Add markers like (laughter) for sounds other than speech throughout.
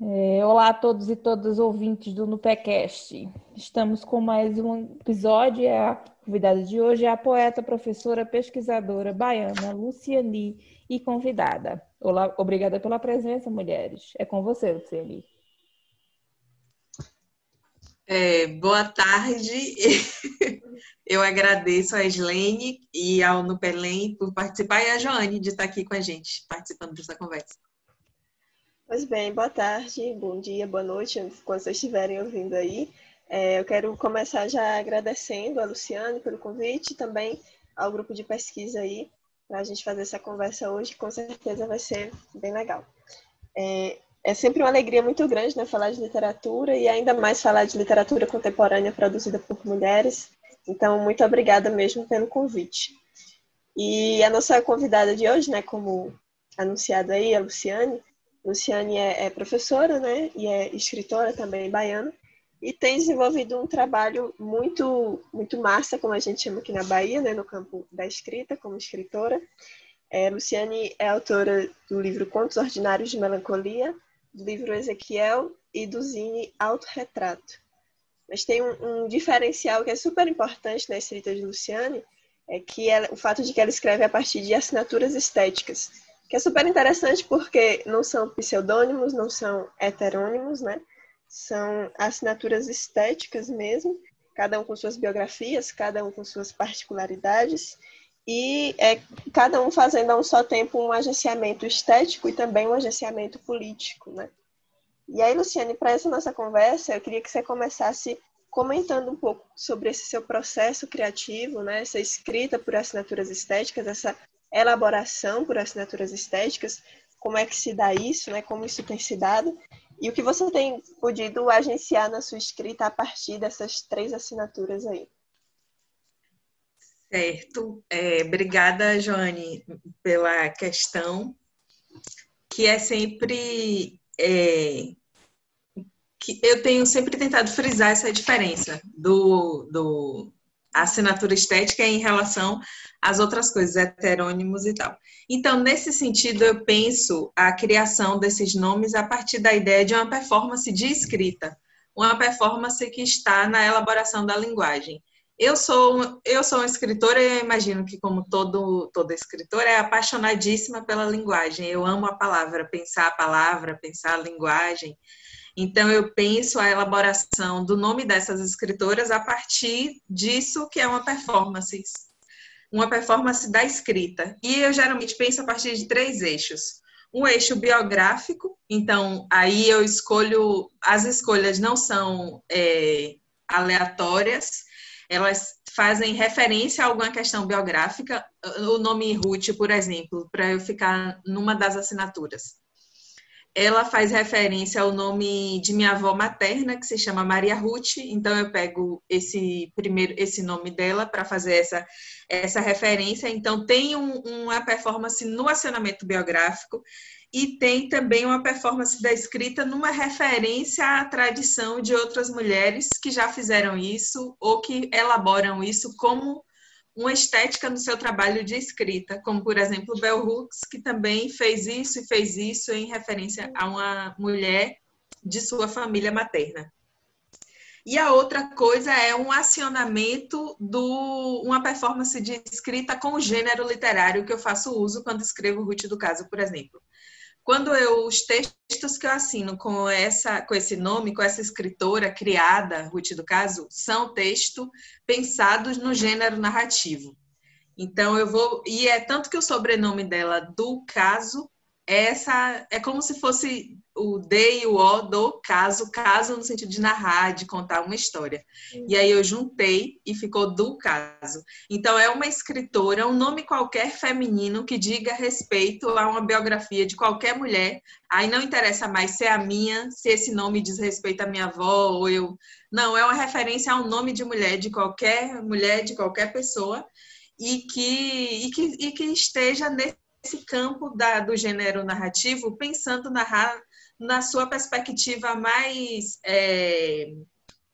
É, olá a todos e todas ouvintes do NuPecast. Estamos com mais um episódio. A convidada de hoje é a poeta, professora, pesquisadora baiana Luciani e convidada. Olá, obrigada pela presença, mulheres. É com você, Luciani. É, boa tarde. (laughs) Eu agradeço a Slene e ao Nupelém por participar e a Joane de estar aqui com a gente, participando dessa conversa. Pois bem, boa tarde, bom dia, boa noite, quando vocês estiverem ouvindo aí. É, eu quero começar já agradecendo a Luciane pelo convite também ao grupo de pesquisa aí, para a gente fazer essa conversa hoje, com certeza vai ser bem legal. É, é sempre uma alegria muito grande né, falar de literatura e ainda mais falar de literatura contemporânea produzida por mulheres. Então, muito obrigada mesmo pelo convite. E a nossa convidada de hoje, né, como anunciado aí, a Luciane, Luciane é, é professora, né, e é escritora também baiana, e tem desenvolvido um trabalho muito muito massa, como a gente chama aqui na Bahia, né, no campo da escrita, como escritora. É, Luciane é autora do livro Contos Ordinários de Melancolia, do livro Ezequiel e do Zine Autorretrato. Mas tem um, um, diferencial que é super importante na escrita de Luciane, é que ela, o fato de que ela escreve a partir de assinaturas estéticas que é super interessante porque não são pseudônimos, não são heterônimos, né? São assinaturas estéticas mesmo, cada um com suas biografias, cada um com suas particularidades, e é cada um fazendo a um só tempo um agenciamento estético e também um agenciamento político, né? E aí, Luciane, para essa nossa conversa, eu queria que você começasse comentando um pouco sobre esse seu processo criativo, né? Essa escrita por assinaturas estéticas, essa elaboração por assinaturas estéticas, como é que se dá isso, né? Como isso tem se dado e o que você tem podido agenciar na sua escrita a partir dessas três assinaturas aí. Certo. É, obrigada, Joane, pela questão, que é sempre. É, que eu tenho sempre tentado frisar essa diferença do, do assinatura estética em relação as outras coisas, heterônimos e tal. Então, nesse sentido, eu penso a criação desses nomes a partir da ideia de uma performance de escrita, uma performance que está na elaboração da linguagem. Eu sou, eu sou uma escritora e eu imagino que, como todo, toda escritora, é apaixonadíssima pela linguagem. Eu amo a palavra, pensar a palavra, pensar a linguagem. Então, eu penso a elaboração do nome dessas escritoras a partir disso que é uma performance uma performance da escrita. E eu geralmente penso a partir de três eixos. Um eixo biográfico, então aí eu escolho, as escolhas não são é, aleatórias, elas fazem referência a alguma questão biográfica. O nome Ruth, por exemplo, para eu ficar numa das assinaturas ela faz referência ao nome de minha avó materna, que se chama Maria Ruth, então eu pego esse primeiro esse nome dela para fazer essa, essa referência. Então tem um, uma performance no acionamento biográfico e tem também uma performance da escrita numa referência à tradição de outras mulheres que já fizeram isso ou que elaboram isso como uma estética no seu trabalho de escrita, como por exemplo Bell Hooks, que também fez isso e fez isso em referência a uma mulher de sua família materna. E a outra coisa é um acionamento do uma performance de escrita com o gênero literário que eu faço uso quando escrevo Ruth do Caso, por exemplo. Quando eu os textos que eu assino com essa com esse nome, com essa escritora criada, Ruth do Caso, são textos pensados no gênero narrativo. Então eu vou e é tanto que o sobrenome dela do caso essa é como se fosse o D e o O do caso, caso no sentido de narrar, de contar uma história. Uhum. E aí eu juntei e ficou do caso. Então é uma escritora, um nome qualquer feminino que diga respeito a uma biografia de qualquer mulher. Aí não interessa mais se é a minha, se esse nome diz respeito à minha avó ou eu. Não, é uma referência a um nome de mulher, de qualquer mulher, de qualquer pessoa. E que, e que, e que esteja nesse esse campo da, do gênero narrativo, pensando narrar na sua perspectiva mais é,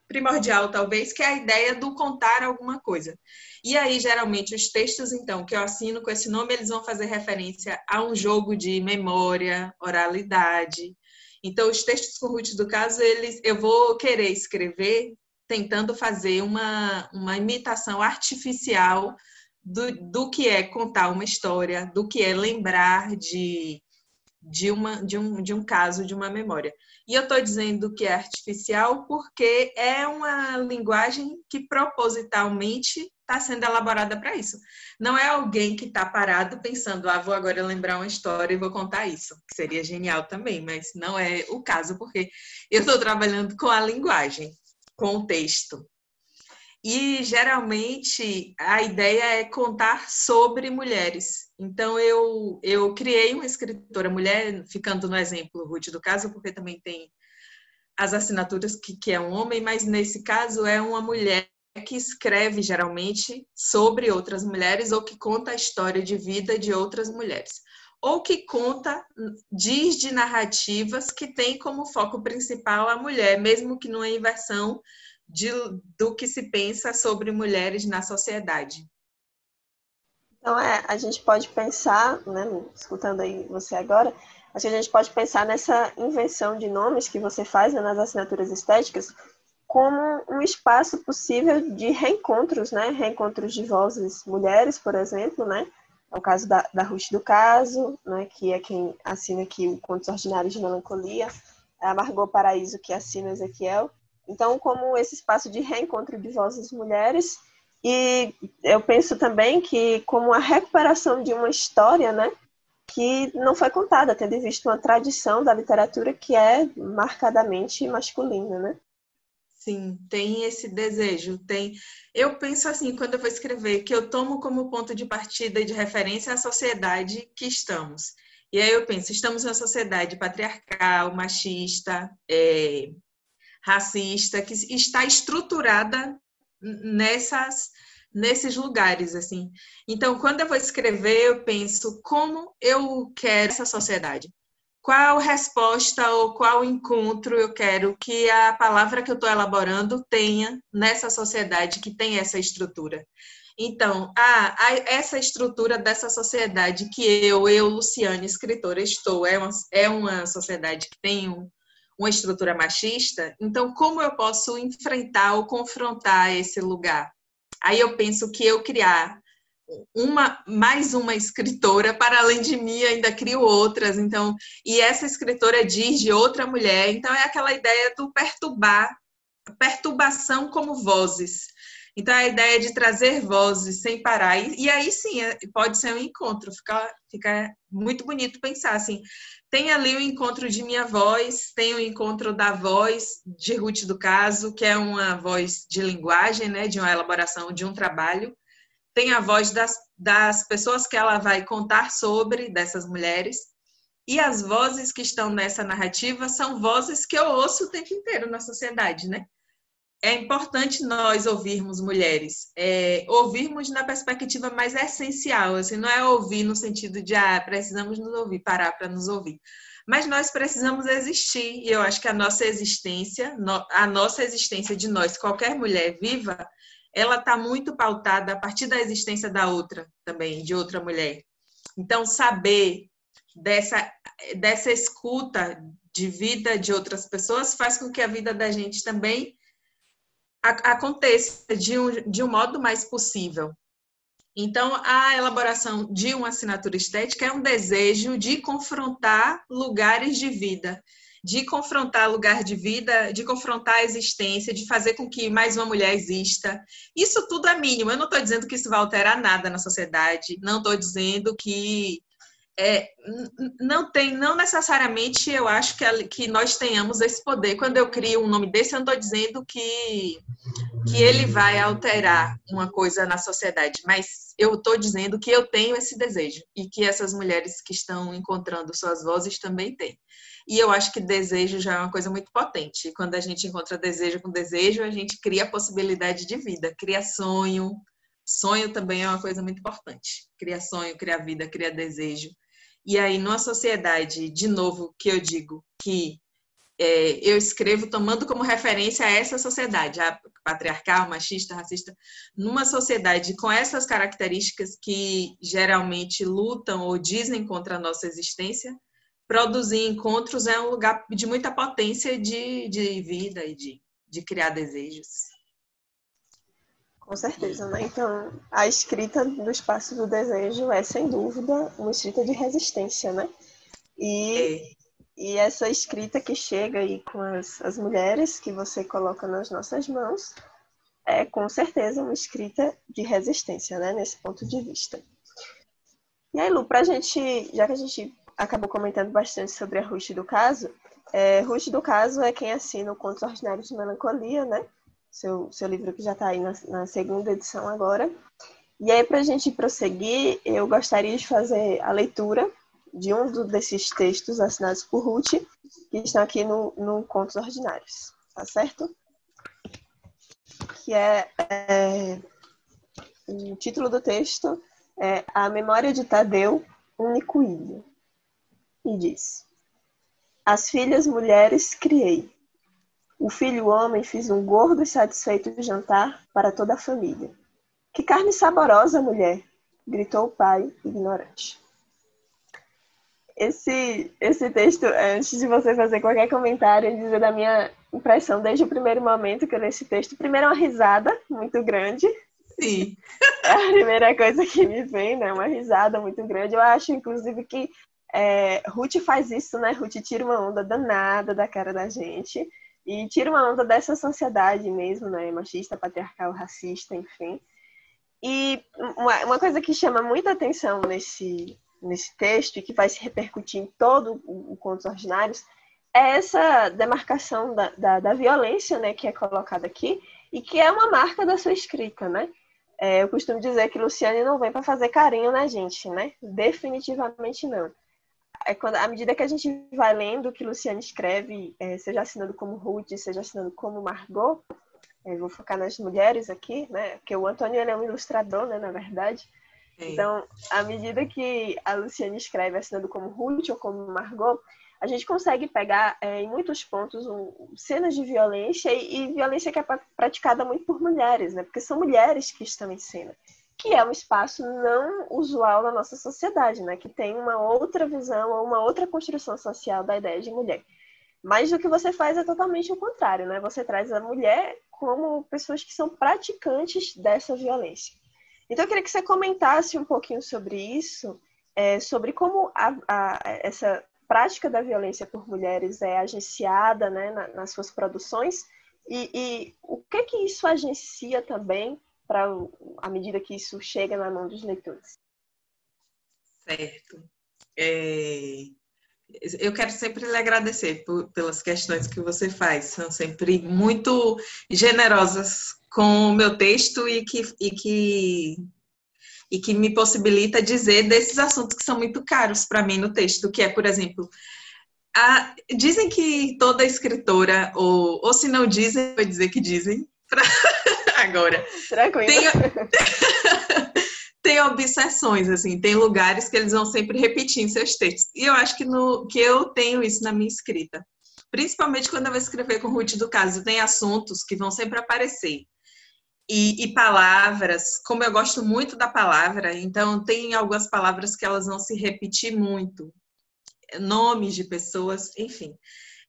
primordial, talvez, que é a ideia do contar alguma coisa. E aí, geralmente, os textos, então, que eu assino com esse nome, eles vão fazer referência a um jogo de memória, oralidade. Então, os textos com Ruth do caso, eles, eu vou querer escrever tentando fazer uma, uma imitação artificial do, do que é contar uma história, do que é lembrar de, de, uma, de, um, de um caso, de uma memória. E eu estou dizendo que é artificial porque é uma linguagem que propositalmente está sendo elaborada para isso. Não é alguém que está parado pensando, ah, vou agora lembrar uma história e vou contar isso, que seria genial também, mas não é o caso, porque eu estou trabalhando com a linguagem, com o texto. E geralmente a ideia é contar sobre mulheres. Então eu, eu criei uma escritora mulher, ficando no exemplo Ruth do caso, porque também tem as assinaturas que, que é um homem, mas nesse caso é uma mulher que escreve geralmente sobre outras mulheres ou que conta a história de vida de outras mulheres. Ou que conta, diz de narrativas que tem como foco principal a mulher, mesmo que numa inversão de, do que se pensa sobre mulheres na sociedade. Então, é, a gente pode pensar, né, escutando aí você agora, acho que a gente pode pensar nessa invenção de nomes que você faz né, nas assinaturas estéticas como um espaço possível de reencontros, né? Reencontros de vozes mulheres, por exemplo, né? É o caso da, da Ruth do Caso, né? Que é quem assina aqui o Contos Ordinários de Melancolia, a Margot Paraíso, que assina Ezequiel. Então, como esse espaço de reencontro de vozes mulheres, e eu penso também que como a recuperação de uma história, né, que não foi contada, tendo visto uma tradição da literatura que é marcadamente masculina, né? Sim, tem esse desejo, tem. Eu penso assim, quando eu vou escrever, que eu tomo como ponto de partida e de referência a sociedade que estamos. E aí eu penso, estamos em uma sociedade patriarcal, machista, é, racista, que está estruturada nessas nesses lugares assim. Então, quando eu vou escrever, eu penso como eu quero essa sociedade. Qual resposta ou qual encontro eu quero que a palavra que eu estou elaborando tenha nessa sociedade que tem essa estrutura. Então, a, essa estrutura dessa sociedade que eu, eu, Luciane, escritora, estou, é uma, é uma sociedade que tem um, uma estrutura machista, então como eu posso enfrentar ou confrontar esse lugar? Aí eu penso que eu criar uma mais uma escritora para além de mim ainda crio outras então e essa escritora diz de outra mulher então é aquela ideia do perturbar perturbação como vozes então a ideia de trazer vozes sem parar e, e aí sim é, pode ser um encontro fica fica muito bonito pensar assim tem ali o encontro de minha voz, tem o encontro da voz de Ruth do Caso, que é uma voz de linguagem, né, de uma elaboração de um trabalho. Tem a voz das, das pessoas que ela vai contar sobre, dessas mulheres. E as vozes que estão nessa narrativa são vozes que eu ouço o tempo inteiro na sociedade, né? É importante nós ouvirmos mulheres, é, ouvirmos na perspectiva mais essencial, assim, não é ouvir no sentido de ah, precisamos nos ouvir, parar para nos ouvir. Mas nós precisamos existir, e eu acho que a nossa existência, a nossa existência de nós, qualquer mulher viva, ela está muito pautada a partir da existência da outra também, de outra mulher. Então, saber dessa, dessa escuta de vida de outras pessoas faz com que a vida da gente também aconteça de um, de um modo mais possível. Então, a elaboração de uma assinatura estética é um desejo de confrontar lugares de vida, de confrontar lugar de vida, de confrontar a existência, de fazer com que mais uma mulher exista. Isso tudo é mínimo. Eu não estou dizendo que isso vai alterar nada na sociedade, não estou dizendo que é, não tem, não necessariamente eu acho que, que nós tenhamos esse poder. Quando eu crio um nome desse, eu não estou dizendo que, que ele vai alterar uma coisa na sociedade, mas eu estou dizendo que eu tenho esse desejo e que essas mulheres que estão encontrando suas vozes também têm. E eu acho que desejo já é uma coisa muito potente. Quando a gente encontra desejo com desejo, a gente cria possibilidade de vida, cria sonho. Sonho também é uma coisa muito importante. Cria sonho, cria vida, cria desejo. E aí, numa sociedade, de novo, que eu digo que é, eu escrevo tomando como referência essa sociedade, a patriarcal, machista, racista, numa sociedade com essas características que geralmente lutam ou dizem contra a nossa existência, produzir encontros é um lugar de muita potência de, de vida e de, de criar desejos. Com certeza, né? Então, a escrita do espaço do desejo é, sem dúvida, uma escrita de resistência, né? E, é. e essa escrita que chega aí com as, as mulheres que você coloca nas nossas mãos é, com certeza, uma escrita de resistência, né? Nesse ponto de vista. E aí, Lu, pra gente, já que a gente acabou comentando bastante sobre a Ruth do Caso, é, Ruth do Caso é quem assina o Contos Ordinários de Melancolia, né? Seu, seu livro que já está aí na, na, segunda edição agora. E aí, para a gente prosseguir, eu gostaria de fazer a leitura de um do, desses textos assinados por Ruth, que estão aqui no, no Contos Ordinários, tá certo? Que é, é o título do texto é A Memória de Tadeu, Único Ilho. E diz: As filhas mulheres criei, o filho homem fiz um gordo e satisfeito jantar para toda a família. Que carne saborosa, mulher! gritou o pai, ignorante. Esse, esse texto, antes de você fazer qualquer comentário, dizer da minha impressão desde o primeiro momento que eu li esse texto, primeiro é uma risada muito grande. Sim. É (laughs) a primeira coisa que me vem, né? Uma risada muito grande. Eu acho, inclusive, que é, Ruth faz isso, né? Ruth tira uma onda danada da cara da gente. E tira uma onda dessa sociedade mesmo, né? Machista, patriarcal, racista, enfim. E uma, uma coisa que chama muita atenção nesse, nesse texto e que vai se repercutir em todo o, o Contos Ordinários é essa demarcação da, da, da, violência, né, que é colocada aqui e que é uma marca da sua escrita, né? É, eu costumo dizer que Luciane não vem para fazer carinho na gente, né? Definitivamente não é quando, à medida que a gente vai lendo o que Luciane escreve, é, seja assinando como Ruth, seja assinando como Margot, é, vou focar nas mulheres aqui, né? Porque o Antônio ele é um ilustrador, né, na verdade. Sim. Então, à medida que a Luciane escreve assinando como Ruth ou como Margot, a gente consegue pegar é, em muitos pontos um, cenas de violência e, e, violência que é praticada muito por mulheres, né? Porque são mulheres que estão em cena que é um espaço não usual na nossa sociedade, né? Que tem uma outra visão ou uma outra construção social da ideia de mulher. Mas o que você faz é totalmente o contrário, né? Você traz a mulher como pessoas que são praticantes dessa violência. Então eu queria que você comentasse um pouquinho sobre isso, é, sobre como a, a, essa prática da violência por mulheres é agenciada né, na, nas suas produções e, e o que que isso agencia também para à medida que isso chega na mão dos leitores. Certo. É... Eu quero sempre lhe agradecer por, pelas questões que você faz, são sempre muito generosas com o meu texto e que, e que, e que me possibilita dizer desses assuntos que são muito caros para mim no texto, que é, por exemplo, a, dizem que toda escritora, ou, ou se não dizem, vou dizer que dizem, (laughs) agora. Tranquilo. Tem, (laughs) tem obsessões, assim, tem lugares que eles vão sempre repetir em seus textos. E eu acho que, no, que eu tenho isso na minha escrita. Principalmente quando eu vou escrever com Ruth do Caso, tem assuntos que vão sempre aparecer. E, e, palavras, como eu gosto muito da palavra, então tem algumas palavras que elas vão se repetir muito. Nomes de pessoas, enfim.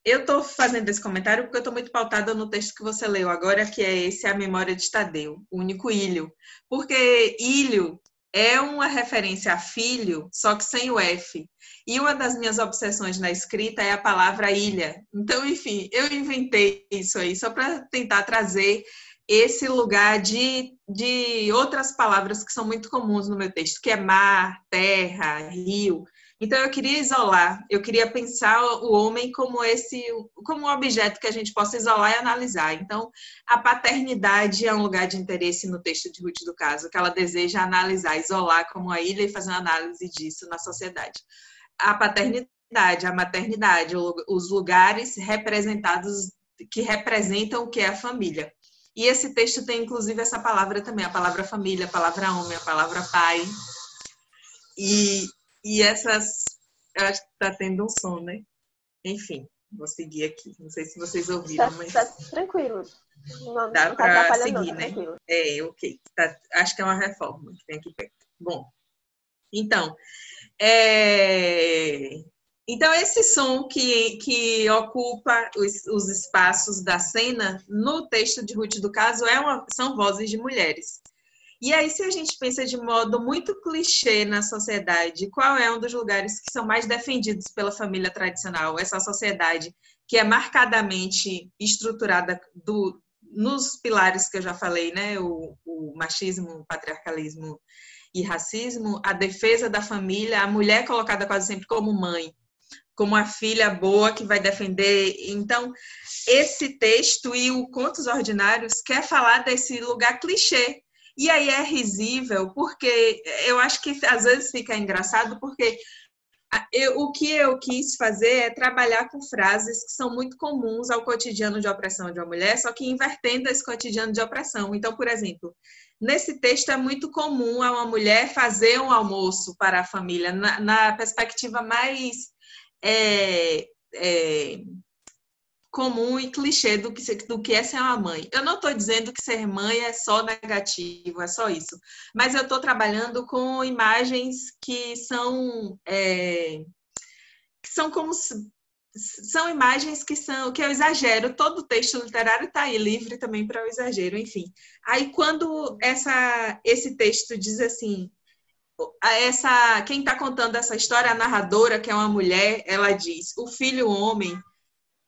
Eu estou fazendo esse comentário porque eu estou muito pautada no texto que você leu agora, que é esse A Memória de Tadeu, o único ilho. Porque ilho é uma referência a filho, só que sem o F. E uma das minhas obsessões na escrita é a palavra ilha. Então, enfim, eu inventei isso aí só para tentar trazer esse lugar de, de outras palavras que são muito comuns no meu texto, que é mar, terra, rio. Então eu queria isolar, eu queria pensar o homem como esse, como um objeto que a gente possa isolar e analisar. Então a paternidade é um lugar de interesse no texto de Ruth do caso, que ela deseja analisar, isolar como a ilha e fazer uma análise disso na sociedade. A paternidade, a maternidade, os lugares representados que representam o que é a família. E esse texto tem inclusive essa palavra também, a palavra família, a palavra homem, a palavra pai. E e essas. Eu acho que tá tendo um som, né? Enfim, vou seguir aqui. Não sei se vocês ouviram, tá, mas. Tá tranquilo. Não, Dá não tá para seguir, não, né? Tranquilo. É, ok. Tá, acho que é uma reforma que tem aqui perto. Bom, então. É... Então, esse som que, que ocupa os, os espaços da cena no texto de Ruth do Caso é uma, são vozes de mulheres. E aí, se a gente pensa de modo muito clichê na sociedade, qual é um dos lugares que são mais defendidos pela família tradicional? Essa sociedade que é marcadamente estruturada do, nos pilares que eu já falei, né? O, o machismo, o patriarcalismo e racismo, a defesa da família, a mulher colocada quase sempre como mãe, como a filha boa que vai defender. Então, esse texto e o Contos Ordinários quer falar desse lugar clichê. E aí é risível, porque eu acho que às vezes fica engraçado, porque eu, o que eu quis fazer é trabalhar com frases que são muito comuns ao cotidiano de opressão de uma mulher, só que invertendo esse cotidiano de opressão. Então, por exemplo, nesse texto é muito comum a uma mulher fazer um almoço para a família, na, na perspectiva mais é, é, comum e clichê do que, do que é ser uma mãe. Eu não estou dizendo que ser mãe é só negativo, é só isso. Mas eu estou trabalhando com imagens que são, é, que são como são imagens que são que eu exagero. Todo texto literário está aí livre também para o exagero, enfim. Aí quando essa esse texto diz assim essa quem está contando essa história, a narradora, que é uma mulher, ela diz: o filho homem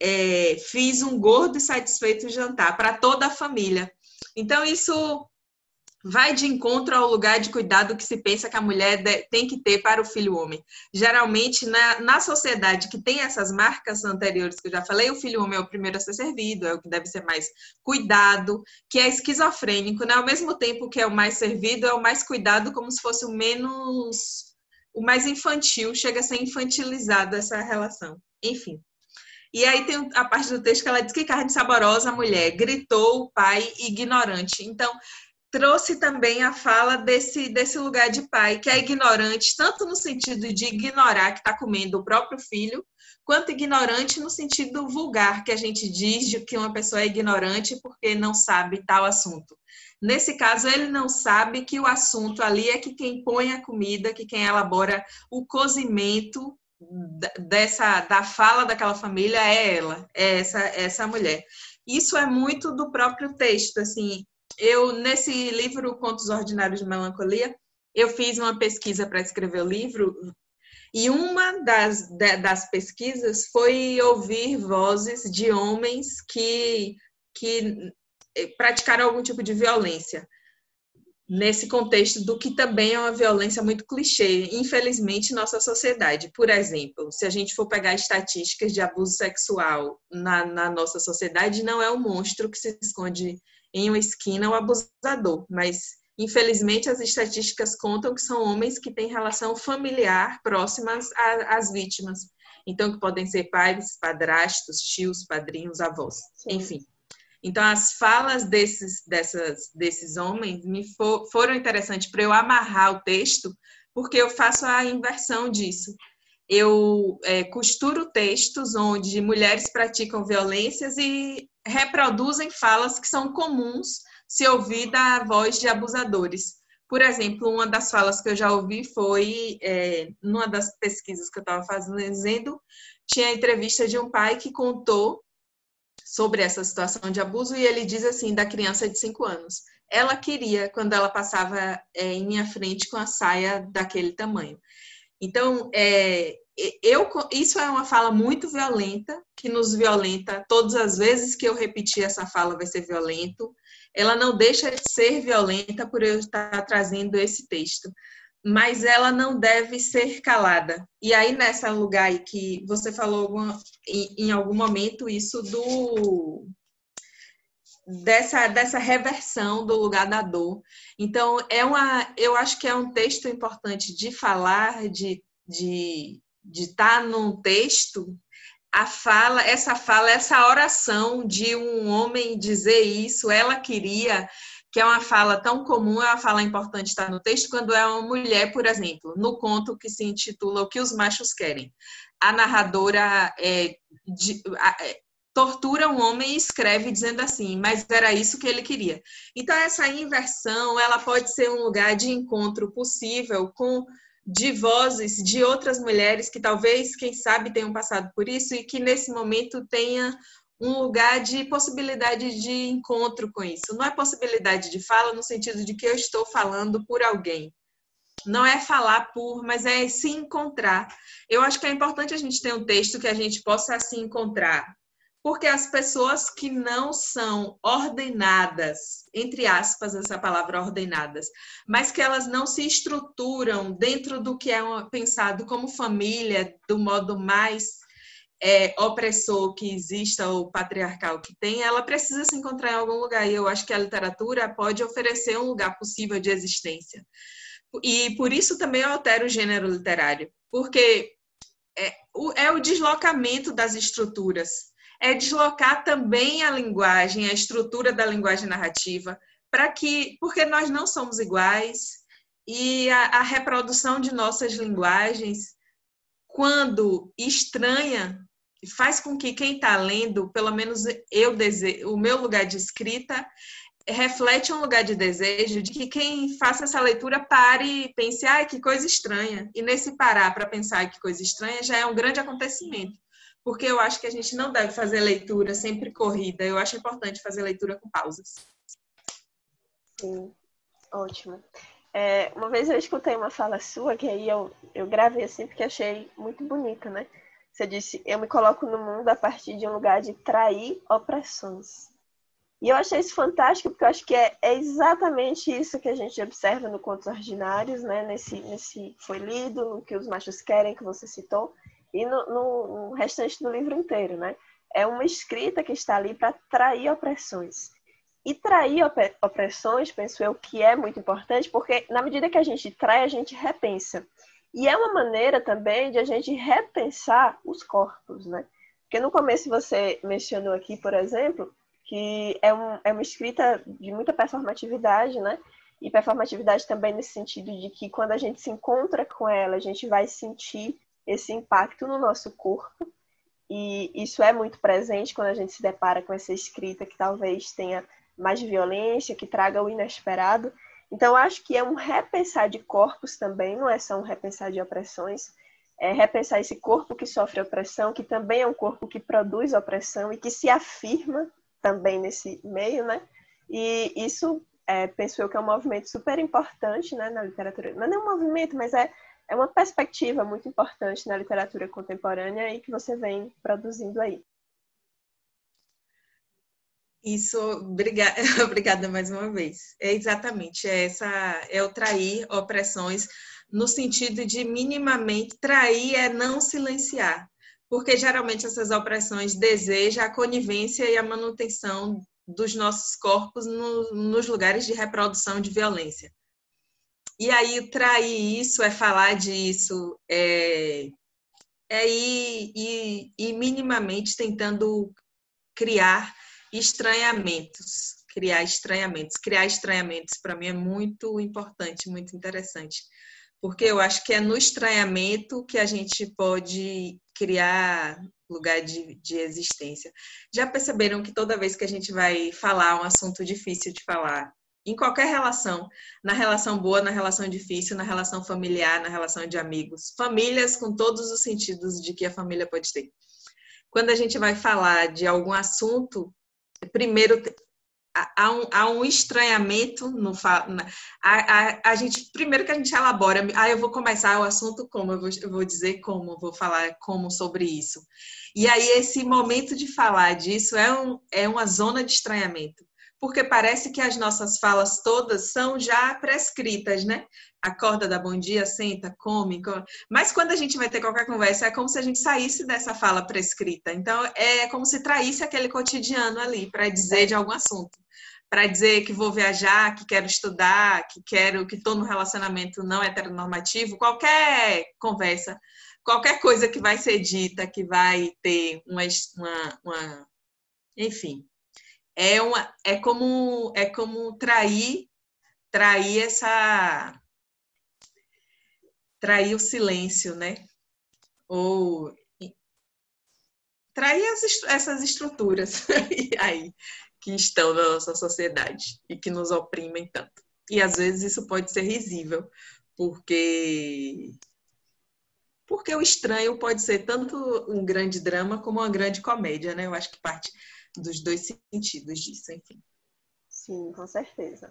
é, fiz um gordo e satisfeito jantar para toda a família. Então isso vai de encontro ao lugar de cuidado que se pensa que a mulher tem que ter para o filho homem. Geralmente, na, na sociedade que tem essas marcas anteriores que eu já falei, o filho homem é o primeiro a ser servido, é o que deve ser mais cuidado, que é esquizofrênico, né? Ao mesmo tempo que é o mais servido, é o mais cuidado, como se fosse o menos. o mais infantil, chega a ser infantilizado essa relação. Enfim. E aí tem a parte do texto que ela diz que carne saborosa, a mulher, gritou o pai ignorante. Então, trouxe também a fala desse, desse lugar de pai, que é ignorante, tanto no sentido de ignorar que está comendo o próprio filho, quanto ignorante no sentido vulgar, que a gente diz de que uma pessoa é ignorante porque não sabe tal assunto. Nesse caso, ele não sabe que o assunto ali é que quem põe a comida, que quem elabora o cozimento dessa da fala daquela família é ela, é essa essa mulher. Isso é muito do próprio texto, assim, eu, nesse livro Contos Ordinários de Melancolia, eu fiz uma pesquisa para escrever o livro e uma das, das pesquisas foi ouvir vozes de homens que, que praticaram algum tipo de violência nesse contexto do que também é uma violência muito clichê, infelizmente, nossa sociedade. Por exemplo, se a gente for pegar estatísticas de abuso sexual na, na nossa sociedade, não é o monstro que se esconde em uma esquina o abusador, mas infelizmente as estatísticas contam que são homens que têm relação familiar próximas às vítimas. Então, que podem ser pais, padrastos, tios, padrinhos, avós, Sim. enfim. Então, as falas desses, dessas, desses homens me for, foram interessantes para eu amarrar o texto, porque eu faço a inversão disso. Eu é, costuro textos onde mulheres praticam violências e reproduzem falas que são comuns se ouvir da voz de abusadores. Por exemplo, uma das falas que eu já ouvi foi, é, numa das pesquisas que eu estava fazendo, tinha a entrevista de um pai que contou sobre essa situação de abuso e ele diz assim, da criança de 5 anos, ela queria quando ela passava é, em minha frente com a saia daquele tamanho. Então, é, eu, isso é uma fala muito violenta, que nos violenta todas as vezes que eu repetir essa fala vai ser violento. Ela não deixa de ser violenta por eu estar trazendo esse texto, mas ela não deve ser calada. E aí, nessa lugar aí que você falou alguma, em, em algum momento isso do dessa, dessa reversão do lugar da dor. Então, é uma, eu acho que é um texto importante de falar, de, de estar tá num texto, a fala, essa fala, essa oração de um homem dizer isso, ela queria, que é uma fala tão comum, é uma fala importante estar no texto, quando é uma mulher, por exemplo, no conto que se intitula O que os machos querem. A narradora é, de, é, tortura um homem e escreve dizendo assim, mas era isso que ele queria. Então essa inversão, ela pode ser um lugar de encontro possível com de vozes de outras mulheres que talvez, quem sabe, tenham passado por isso e que nesse momento tenha um lugar de possibilidade de encontro com isso. Não é possibilidade de fala no sentido de que eu estou falando por alguém. Não é falar por, mas é se encontrar. Eu acho que é importante a gente ter um texto que a gente possa se encontrar. Porque as pessoas que não são ordenadas, entre aspas, essa palavra ordenadas, mas que elas não se estruturam dentro do que é pensado como família, do modo mais é, opressor que exista ou patriarcal que tem, ela precisa se encontrar em algum lugar. E eu acho que a literatura pode oferecer um lugar possível de existência. E por isso também eu altero o gênero literário, porque é o, é o deslocamento das estruturas, é deslocar também a linguagem, a estrutura da linguagem narrativa, para que, porque nós não somos iguais e a, a reprodução de nossas linguagens, quando estranha, faz com que quem está lendo, pelo menos eu o meu lugar de escrita reflete um lugar de desejo de que quem faça essa leitura pare e pense, ai, que coisa estranha. E nesse parar para pensar que coisa estranha já é um grande acontecimento. Porque eu acho que a gente não deve fazer leitura sempre corrida. Eu acho importante fazer leitura com pausas. Sim, ótimo. É, uma vez eu escutei uma fala sua, que aí eu, eu gravei assim, porque achei muito bonita, né? Você disse, eu me coloco no mundo a partir de um lugar de trair opressões. E eu achei isso fantástico, porque eu acho que é, é exatamente isso que a gente observa no Contos Ordinários, né? Nesse, nesse Foi Lido, no que os machos querem, que você citou, e no, no, no restante do livro inteiro, né? É uma escrita que está ali para trair opressões. E trair opressões, penso eu, que é muito importante, porque na medida que a gente trai, a gente repensa. E é uma maneira também de a gente repensar os corpos, né? Porque no começo você mencionou aqui, por exemplo, que é, um, é uma escrita de muita performatividade, né? E performatividade também nesse sentido de que quando a gente se encontra com ela, a gente vai sentir esse impacto no nosso corpo. E isso é muito presente quando a gente se depara com essa escrita que talvez tenha mais violência, que traga o inesperado. Então, acho que é um repensar de corpos também, não é só um repensar de opressões, é repensar esse corpo que sofre opressão, que também é um corpo que produz opressão e que se afirma também nesse meio, né? E isso, é, penso eu, que é um movimento super importante né, na literatura. Não é um movimento, mas é, é uma perspectiva muito importante na literatura contemporânea e que você vem produzindo aí. Isso, obrigada, (laughs) obrigada mais uma vez. É exatamente é essa, é o trair opressões no sentido de minimamente trair é não silenciar, porque geralmente essas opressões desejam a conivência e a manutenção dos nossos corpos no, nos lugares de reprodução de violência. E aí, trair isso é falar disso, é, é ir, ir, ir minimamente tentando criar estranhamentos. Criar estranhamentos. Criar estranhamentos, para mim, é muito importante, muito interessante porque eu acho que é no estranhamento que a gente pode criar lugar de, de existência. Já perceberam que toda vez que a gente vai falar um assunto difícil de falar, em qualquer relação, na relação boa, na relação difícil, na relação familiar, na relação de amigos, famílias com todos os sentidos de que a família pode ter. Quando a gente vai falar de algum assunto, primeiro há um, há um estranhamento no a, a, a, gente primeiro que a gente elabora ah eu vou começar o assunto como eu vou, eu vou dizer como vou falar como sobre isso. E aí esse momento de falar disso é, um, é uma zona de estranhamento porque parece que as nossas falas todas são já prescritas, né? Acorda, dá bom dia, senta, come, come. Mas quando a gente vai ter qualquer conversa, é como se a gente saísse dessa fala prescrita. Então, é como se traísse aquele cotidiano ali para dizer de algum assunto para dizer que vou viajar, que quero estudar, que quero que estou no relacionamento não heteronormativo, qualquer conversa, qualquer coisa que vai ser dita, que vai ter uma, uma, uma enfim, é uma é como é como trair trair essa trair o silêncio, né? Ou trair as, essas estruturas (laughs) aí que estão na nossa sociedade e que nos oprimem tanto. E às vezes isso pode ser risível, porque porque o estranho pode ser tanto um grande drama como uma grande comédia, né? Eu acho que parte dos dois sentidos disso, enfim. Sim, com certeza.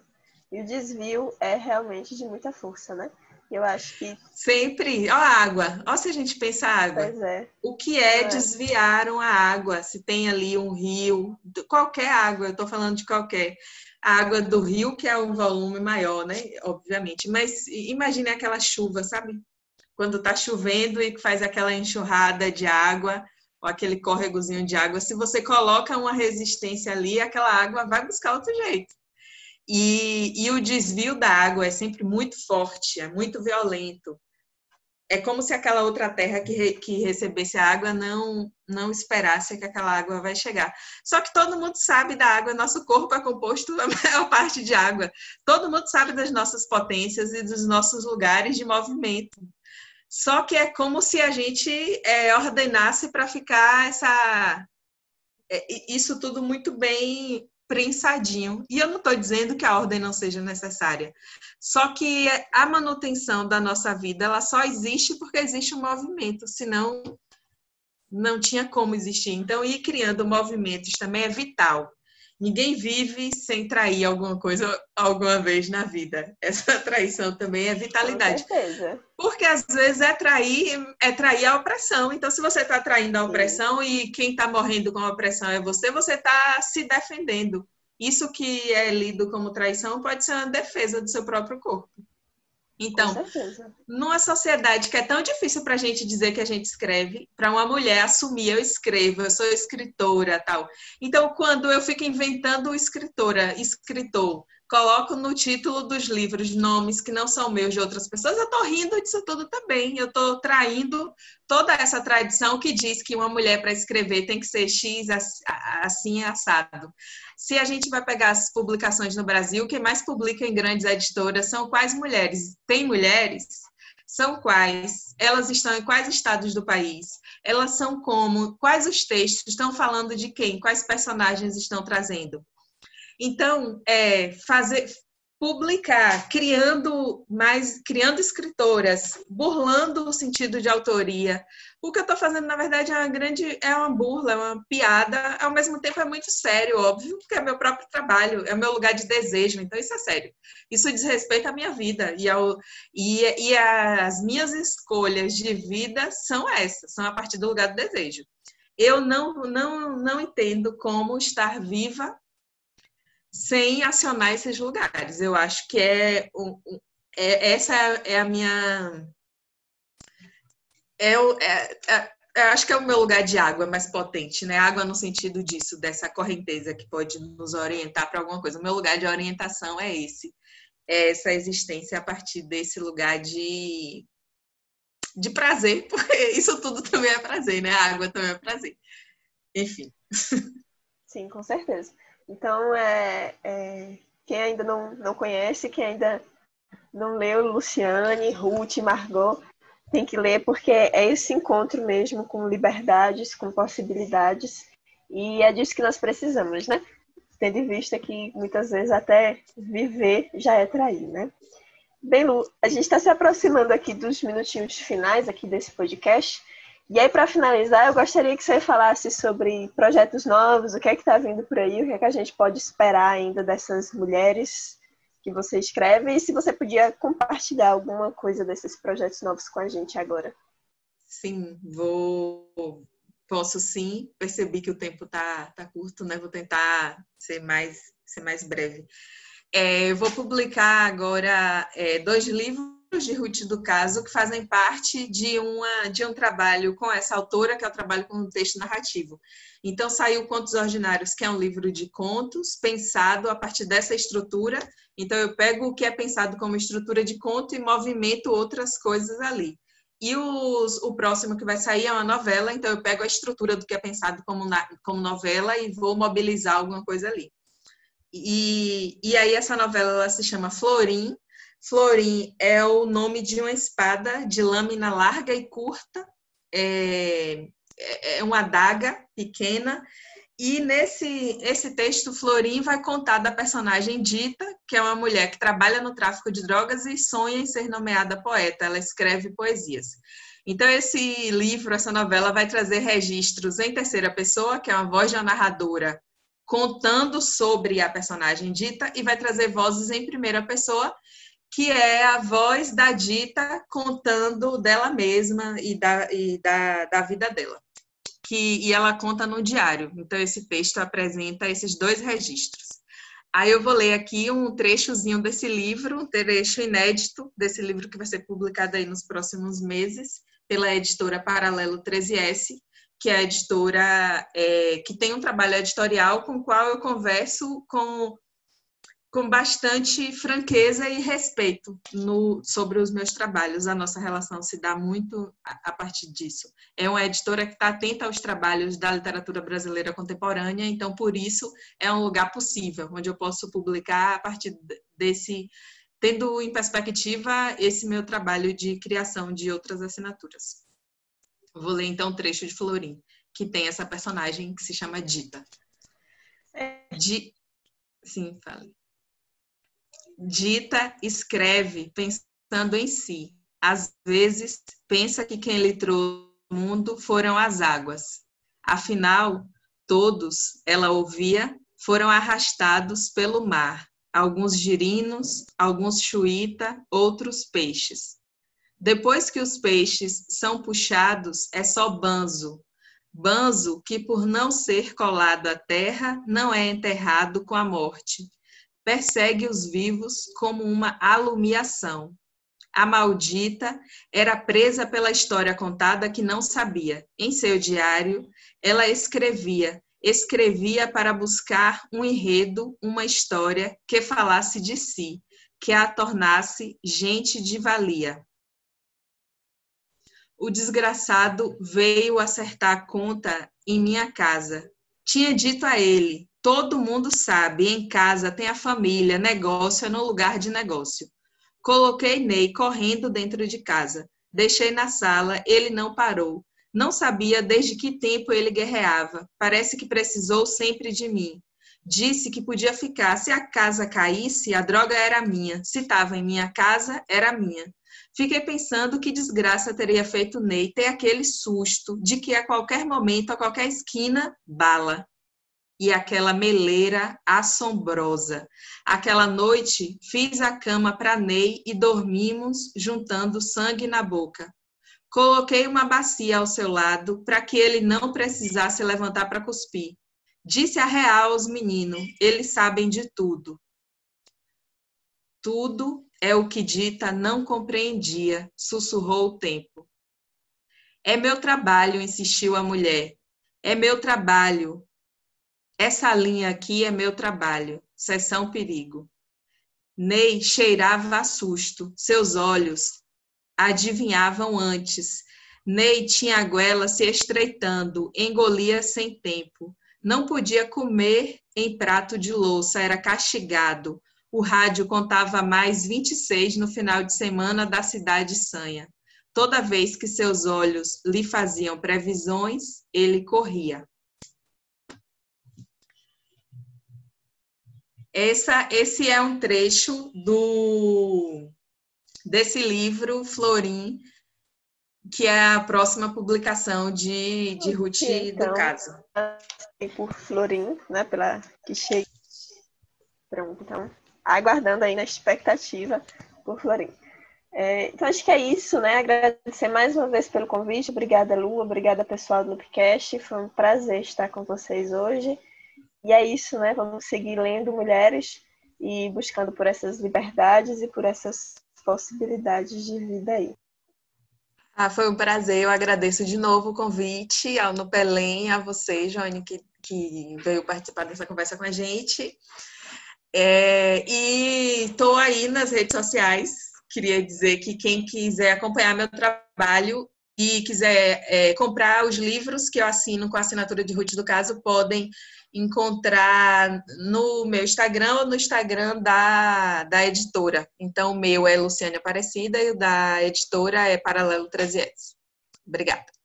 E o desvio é realmente de muita força, né? Eu acho que. Sempre. Ó, a água. Ó, se a gente pensa a água. Pois é. O que é, é desviar uma água? Se tem ali um rio, qualquer água, eu estou falando de qualquer. A água do rio, que é um volume maior, né? Obviamente. Mas imagine aquela chuva, sabe? Quando está chovendo e faz aquela enxurrada de água, ou aquele córregozinho de água, se você coloca uma resistência ali, aquela água vai buscar outro jeito. E, e o desvio da água é sempre muito forte, é muito violento. É como se aquela outra terra que, re, que recebesse a água não, não esperasse que aquela água vai chegar. Só que todo mundo sabe da água, nosso corpo é composto (laughs) a maior parte de água. Todo mundo sabe das nossas potências e dos nossos lugares de movimento. Só que é como se a gente é, ordenasse para ficar essa, é, isso tudo muito bem prensadinho. E eu não estou dizendo que a ordem não seja necessária. Só que a manutenção da nossa vida, ela só existe porque existe um movimento, senão não tinha como existir. Então, ir criando movimentos também é vital. Ninguém vive sem trair alguma coisa alguma vez na vida. Essa (laughs) traição também é vitalidade. Com certeza. Porque às vezes é trair, é trair a opressão. Então, se você está traindo a opressão Sim. e quem está morrendo com a opressão é você, você está se defendendo. Isso que é lido como traição pode ser uma defesa do seu próprio corpo. Então, numa sociedade que é tão difícil para a gente dizer que a gente escreve, para uma mulher assumir eu escrevo, eu sou escritora, tal. Então, quando eu fico inventando escritora, escritor, coloco no título dos livros nomes que não são meus de outras pessoas, eu estou rindo disso tudo também. Eu estou traindo toda essa tradição que diz que uma mulher para escrever tem que ser X assim assado. Se a gente vai pegar as publicações no Brasil, quem mais publica em grandes editoras são quais mulheres? Tem mulheres? São quais? Elas estão em quais estados do país? Elas são como? Quais os textos estão falando de quem? Quais personagens estão trazendo? Então, é, fazer, publicar, criando mais, criando escritoras, burlando o sentido de autoria. O que eu estou fazendo, na verdade, é uma grande, é uma burla, é uma piada, ao mesmo tempo é muito sério, óbvio, porque é meu próprio trabalho, é meu lugar de desejo, então isso é sério. Isso diz respeito à minha vida e, ao, e, e as minhas escolhas de vida são essas, são a partir do lugar do desejo. Eu não, não, não entendo como estar viva sem acionar esses lugares. Eu acho que é, é essa é a minha é, é, é, acho que é o meu lugar de água mais potente, né? Água no sentido disso, dessa correnteza que pode nos orientar para alguma coisa. O meu lugar de orientação é esse, é essa existência a partir desse lugar de de prazer, (laughs) porque isso tudo também é prazer, né? A água também é prazer. Enfim. Sim, com certeza. Então, é, é, quem ainda não, não conhece, quem ainda não leu Luciane, Ruth, Margot, tem que ler porque é esse encontro mesmo com liberdades, com possibilidades, e é disso que nós precisamos, né? Tendo em vista que muitas vezes até viver já é trair, né? Bem, Lu, a gente está se aproximando aqui dos minutinhos finais aqui desse podcast. E aí, para finalizar, eu gostaria que você falasse sobre projetos novos, o que é que está vindo por aí, o que é que a gente pode esperar ainda dessas mulheres que você escreve, e se você podia compartilhar alguma coisa desses projetos novos com a gente agora. Sim, vou. Posso sim. Percebi que o tempo tá, tá curto, né? Vou tentar ser mais, ser mais breve. É, eu vou publicar agora é, dois livros de Ruth do Caso que fazem parte de, uma, de um trabalho com essa autora, que é o trabalho com o texto narrativo. Então, saiu Contos Ordinários, que é um livro de contos pensado a partir dessa estrutura. Então, eu pego o que é pensado como estrutura de conto e movimento outras coisas ali. E os, o próximo que vai sair é uma novela, então eu pego a estrutura do que é pensado como, na, como novela e vou mobilizar alguma coisa ali. E, e aí essa novela se chama Florim, Florim é o nome de uma espada de lâmina larga e curta, é, é, é uma adaga pequena, e nesse esse texto, Florim vai contar da personagem Dita, que é uma mulher que trabalha no tráfico de drogas e sonha em ser nomeada poeta. Ela escreve poesias. Então, esse livro, essa novela, vai trazer registros em terceira pessoa, que é uma voz de uma narradora contando sobre a personagem Dita, e vai trazer vozes em primeira pessoa, que é a voz da Dita contando dela mesma e da, e da, da vida dela. Que, e ela conta no diário. Então, esse texto apresenta esses dois registros. Aí eu vou ler aqui um trechozinho desse livro, um trecho inédito desse livro que vai ser publicado aí nos próximos meses pela editora Paralelo 13S, que é a editora é, que tem um trabalho editorial com o qual eu converso com com bastante franqueza e respeito no, sobre os meus trabalhos. A nossa relação se dá muito a, a partir disso. É uma editora que está atenta aos trabalhos da literatura brasileira contemporânea, então, por isso, é um lugar possível, onde eu posso publicar a partir desse, tendo em perspectiva esse meu trabalho de criação de outras assinaturas. Vou ler, então, um trecho de Florim, que tem essa personagem que se chama Dita. É. De... Sim, fale. Dita escreve pensando em si. Às vezes, pensa que quem lhe trouxe o mundo foram as águas. Afinal, todos, ela ouvia, foram arrastados pelo mar. Alguns girinos, alguns chuíta, outros peixes. Depois que os peixes são puxados, é só banzo. Banzo que, por não ser colado à terra, não é enterrado com a morte persegue os vivos como uma alumiação. A maldita era presa pela história contada que não sabia. Em seu diário, ela escrevia, escrevia para buscar um enredo, uma história que falasse de si, que a tornasse gente de valia. O desgraçado veio acertar conta em minha casa. Tinha dito a ele: Todo mundo sabe, em casa tem a família, negócio é no lugar de negócio. Coloquei Ney correndo dentro de casa. Deixei na sala, ele não parou. Não sabia desde que tempo ele guerreava. Parece que precisou sempre de mim. Disse que podia ficar. Se a casa caísse, a droga era minha. Se estava em minha casa, era minha. Fiquei pensando que desgraça teria feito Ney ter aquele susto de que a qualquer momento, a qualquer esquina, bala e aquela meleira assombrosa. Aquela noite fiz a cama para Ney e dormimos juntando sangue na boca. Coloquei uma bacia ao seu lado para que ele não precisasse levantar para cuspir. Disse a real aos meninos: eles sabem de tudo. Tudo é o que Dita não compreendia, sussurrou o tempo. É meu trabalho, insistiu a mulher. É meu trabalho, essa linha aqui é meu trabalho, sessão perigo. Ney cheirava a susto, seus olhos adivinhavam antes. Ney tinha a goela se estreitando, engolia sem tempo. Não podia comer em prato de louça, era castigado. O rádio contava mais 26 no final de semana da cidade sanha. Toda vez que seus olhos lhe faziam previsões, ele corria. Essa, esse é um trecho do desse livro Florim, que é a próxima publicação de, de Ruth então, do caso. Por Florim, né, pela que chega. Pronto, então, aguardando aí na expectativa por Florim. É, então, acho que é isso, né? Agradecer mais uma vez pelo convite. Obrigada, Lu. Obrigada, pessoal do Upcast. Foi um prazer estar com vocês hoje. E é isso, né? Vamos seguir lendo mulheres e buscando por essas liberdades e por essas possibilidades de vida aí. Ah, foi um prazer, eu agradeço de novo o convite ao Nupelém, a você, Joane, que, que veio participar dessa conversa com a gente. É, e estou aí nas redes sociais. Queria dizer que quem quiser acompanhar meu trabalho e quiser é, comprar os livros que eu assino com a assinatura de Ruth do Caso, podem encontrar no meu Instagram ou no Instagram da, da editora. Então, o meu é Luciane Aparecida e o da editora é Paralelo 13S. Obrigada.